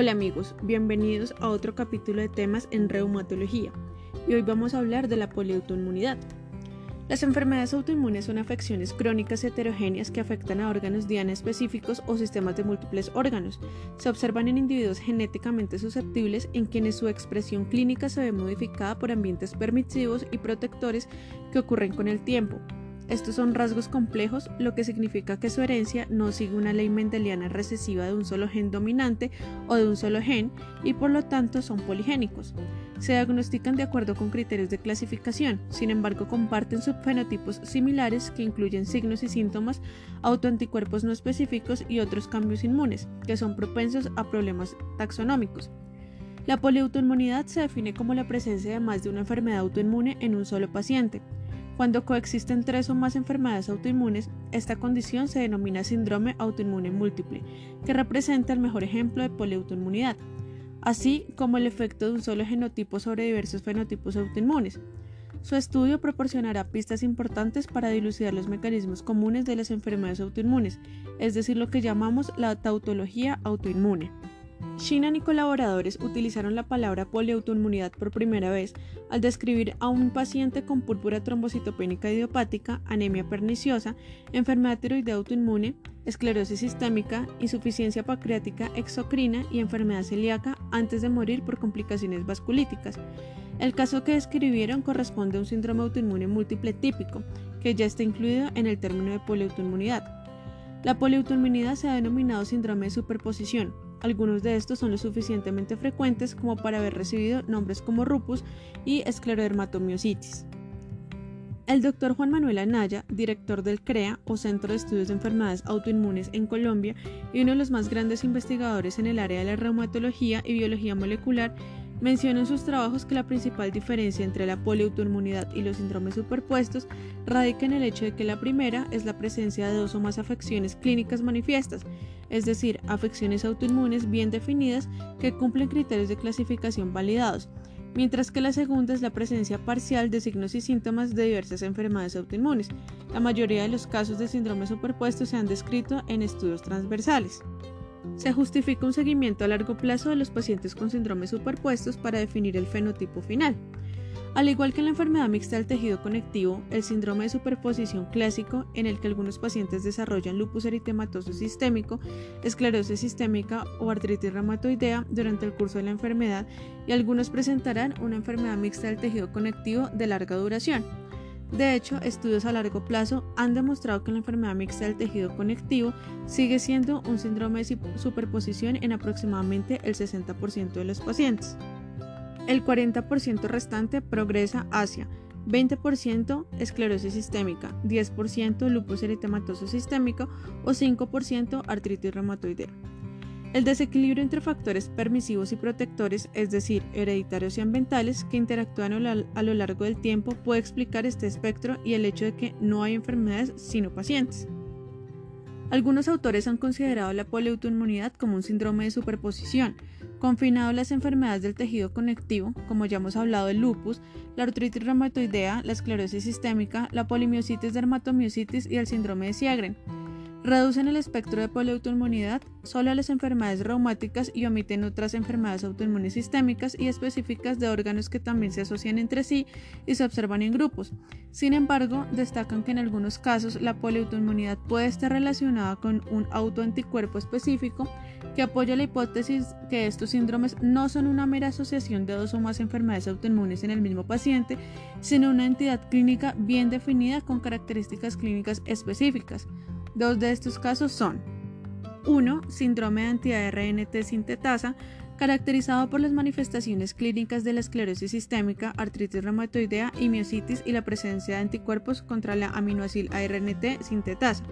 Hola amigos, bienvenidos a otro capítulo de temas en reumatología y hoy vamos a hablar de la poliautoinmunidad. Las enfermedades autoinmunes son afecciones crónicas heterogéneas que afectan a órganos diana específicos o sistemas de múltiples órganos. Se observan en individuos genéticamente susceptibles en quienes su expresión clínica se ve modificada por ambientes permisivos y protectores que ocurren con el tiempo, estos son rasgos complejos, lo que significa que su herencia no sigue una ley mendeliana recesiva de un solo gen dominante o de un solo gen y por lo tanto son poligénicos. Se diagnostican de acuerdo con criterios de clasificación, sin embargo comparten subfenotipos similares que incluyen signos y síntomas, autoanticuerpos no específicos y otros cambios inmunes, que son propensos a problemas taxonómicos. La poliautoinmunidad se define como la presencia de más de una enfermedad autoinmune en un solo paciente. Cuando coexisten tres o más enfermedades autoinmunes, esta condición se denomina síndrome autoinmune múltiple, que representa el mejor ejemplo de poliautoinmunidad, así como el efecto de un solo genotipo sobre diversos fenotipos autoinmunes. Su estudio proporcionará pistas importantes para dilucidar los mecanismos comunes de las enfermedades autoinmunes, es decir, lo que llamamos la tautología autoinmune. Shinan y colaboradores utilizaron la palabra poliautoinmunidad por primera vez al describir a un paciente con púrpura trombocitopénica idiopática, anemia perniciosa, enfermedad tiroidea autoinmune, esclerosis sistémica, insuficiencia pancreática exocrina y enfermedad celíaca antes de morir por complicaciones vasculíticas. El caso que describieron corresponde a un síndrome autoinmune múltiple típico, que ya está incluido en el término de poliautoinmunidad. La poliautoinmunidad se ha denominado síndrome de superposición, algunos de estos son lo suficientemente frecuentes como para haber recibido nombres como lupus y esclerodermatomiositis. El doctor Juan Manuel Anaya, director del CREA o Centro de Estudios de Enfermedades Autoinmunes en Colombia y uno de los más grandes investigadores en el área de la reumatología y biología molecular, Menciona en sus trabajos que la principal diferencia entre la poliautoinmunidad y los síndromes superpuestos radica en el hecho de que la primera es la presencia de dos o más afecciones clínicas manifiestas, es decir, afecciones autoinmunes bien definidas que cumplen criterios de clasificación validados, mientras que la segunda es la presencia parcial de signos y síntomas de diversas enfermedades autoinmunes. La mayoría de los casos de síndrome superpuesto se han descrito en estudios transversales. Se justifica un seguimiento a largo plazo de los pacientes con síndromes superpuestos para definir el fenotipo final. Al igual que en la enfermedad mixta del tejido conectivo, el síndrome de superposición clásico, en el que algunos pacientes desarrollan lupus eritematoso sistémico, esclerosis sistémica o artritis reumatoidea durante el curso de la enfermedad, y algunos presentarán una enfermedad mixta del tejido conectivo de larga duración. De hecho, estudios a largo plazo han demostrado que la enfermedad mixta del tejido conectivo sigue siendo un síndrome de superposición en aproximadamente el 60% de los pacientes. El 40% restante progresa hacia 20% esclerosis sistémica, 10% lupus eritematoso sistémico o 5% artritis reumatoidea. El desequilibrio entre factores permisivos y protectores, es decir, hereditarios y ambientales, que interactúan a lo largo del tiempo, puede explicar este espectro y el hecho de que no hay enfermedades sino pacientes. Algunos autores han considerado la poliautoinmunidad como un síndrome de superposición, confinado a las enfermedades del tejido conectivo, como ya hemos hablado del lupus, la artritis reumatoidea, la esclerosis sistémica, la polimiositis dermatomiositis y el síndrome de Sjögren Reducen el espectro de poliautoinmunidad solo a las enfermedades reumáticas y omiten otras enfermedades autoinmunes sistémicas y específicas de órganos que también se asocian entre sí y se observan en grupos. Sin embargo, destacan que en algunos casos la poliautoinmunidad puede estar relacionada con un autoanticuerpo específico que apoya la hipótesis que estos síndromes no son una mera asociación de dos o más enfermedades autoinmunes en el mismo paciente, sino una entidad clínica bien definida con características clínicas específicas. Dos de estos casos son 1. Síndrome de anti-ARNT sintetasa, caracterizado por las manifestaciones clínicas de la esclerosis sistémica, artritis reumatoidea y miositis y la presencia de anticuerpos contra la aminoácil ARNT sintetasa.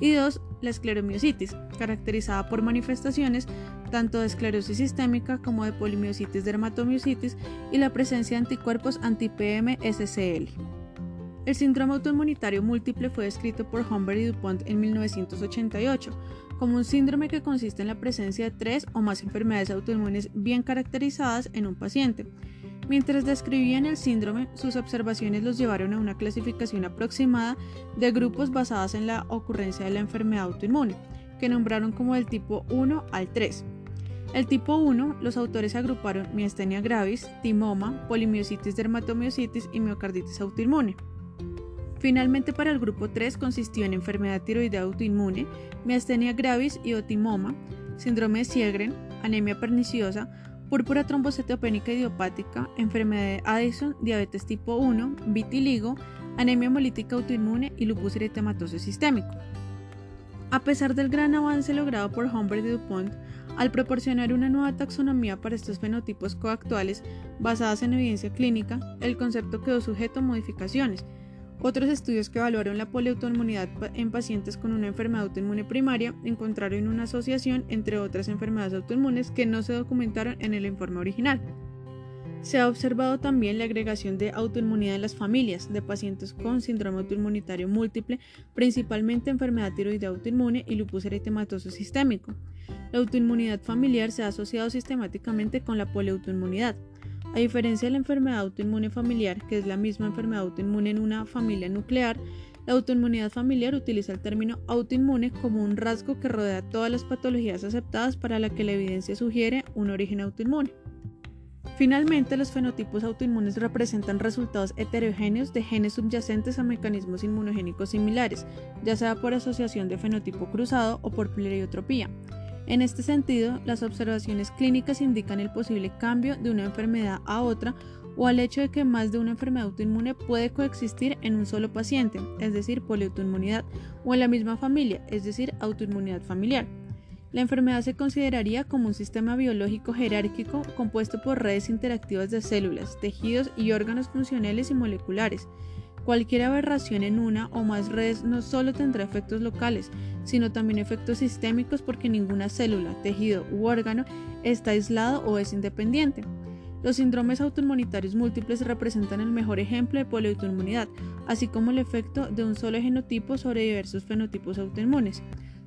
Y 2. La escleromiositis, caracterizada por manifestaciones tanto de esclerosis sistémica como de polimiositis dermatomiositis y la presencia de anticuerpos anti-PM-SCL. El síndrome autoinmunitario múltiple fue descrito por Humbert y DuPont en 1988 como un síndrome que consiste en la presencia de tres o más enfermedades autoinmunes bien caracterizadas en un paciente. Mientras describían el síndrome, sus observaciones los llevaron a una clasificación aproximada de grupos basadas en la ocurrencia de la enfermedad autoinmune, que nombraron como del tipo 1 al 3. El tipo 1, los autores agruparon miastenia gravis, timoma, polimiositis dermatomiositis y miocarditis autoinmune. Finalmente, para el grupo 3 consistió en enfermedad tiroidea autoinmune, miastenia gravis y otimoma, síndrome de Sjögren, anemia perniciosa, púrpura trombocitopénica idiopática, enfermedad de Addison, diabetes tipo 1, vitiligo, anemia hemolítica autoinmune y lupus eritematoso sistémico. A pesar del gran avance logrado por Humbert y DuPont, al proporcionar una nueva taxonomía para estos fenotipos coactuales basadas en evidencia clínica, el concepto quedó sujeto a modificaciones. Otros estudios que evaluaron la poliautoinmunidad en pacientes con una enfermedad autoinmune primaria encontraron una asociación entre otras enfermedades autoinmunes que no se documentaron en el informe original. Se ha observado también la agregación de autoinmunidad en las familias de pacientes con síndrome autoinmunitario múltiple, principalmente enfermedad tiroidea autoinmune y lupus eritematoso sistémico. La autoinmunidad familiar se ha asociado sistemáticamente con la poliautoinmunidad. A diferencia de la enfermedad autoinmune familiar, que es la misma enfermedad autoinmune en una familia nuclear, la autoinmunidad familiar utiliza el término autoinmune como un rasgo que rodea todas las patologías aceptadas para la que la evidencia sugiere un origen autoinmune. Finalmente, los fenotipos autoinmunes representan resultados heterogéneos de genes subyacentes a mecanismos inmunogénicos similares, ya sea por asociación de fenotipo cruzado o por pleiotropía. En este sentido, las observaciones clínicas indican el posible cambio de una enfermedad a otra o al hecho de que más de una enfermedad autoinmune puede coexistir en un solo paciente, es decir, poliautoinmunidad, o en la misma familia, es decir, autoinmunidad familiar. La enfermedad se consideraría como un sistema biológico jerárquico compuesto por redes interactivas de células, tejidos y órganos funcionales y moleculares. Cualquier aberración en una o más redes no solo tendrá efectos locales, sino también efectos sistémicos porque ninguna célula, tejido u órgano está aislado o es independiente. Los síndromes autoinmunitarios múltiples representan el mejor ejemplo de poliautoinmunidad, así como el efecto de un solo genotipo sobre diversos fenotipos autoinmunes.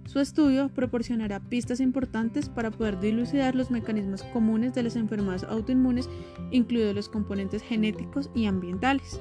Su estudio proporcionará pistas importantes para poder dilucidar los mecanismos comunes de las enfermedades autoinmunes, incluidos los componentes genéticos y ambientales.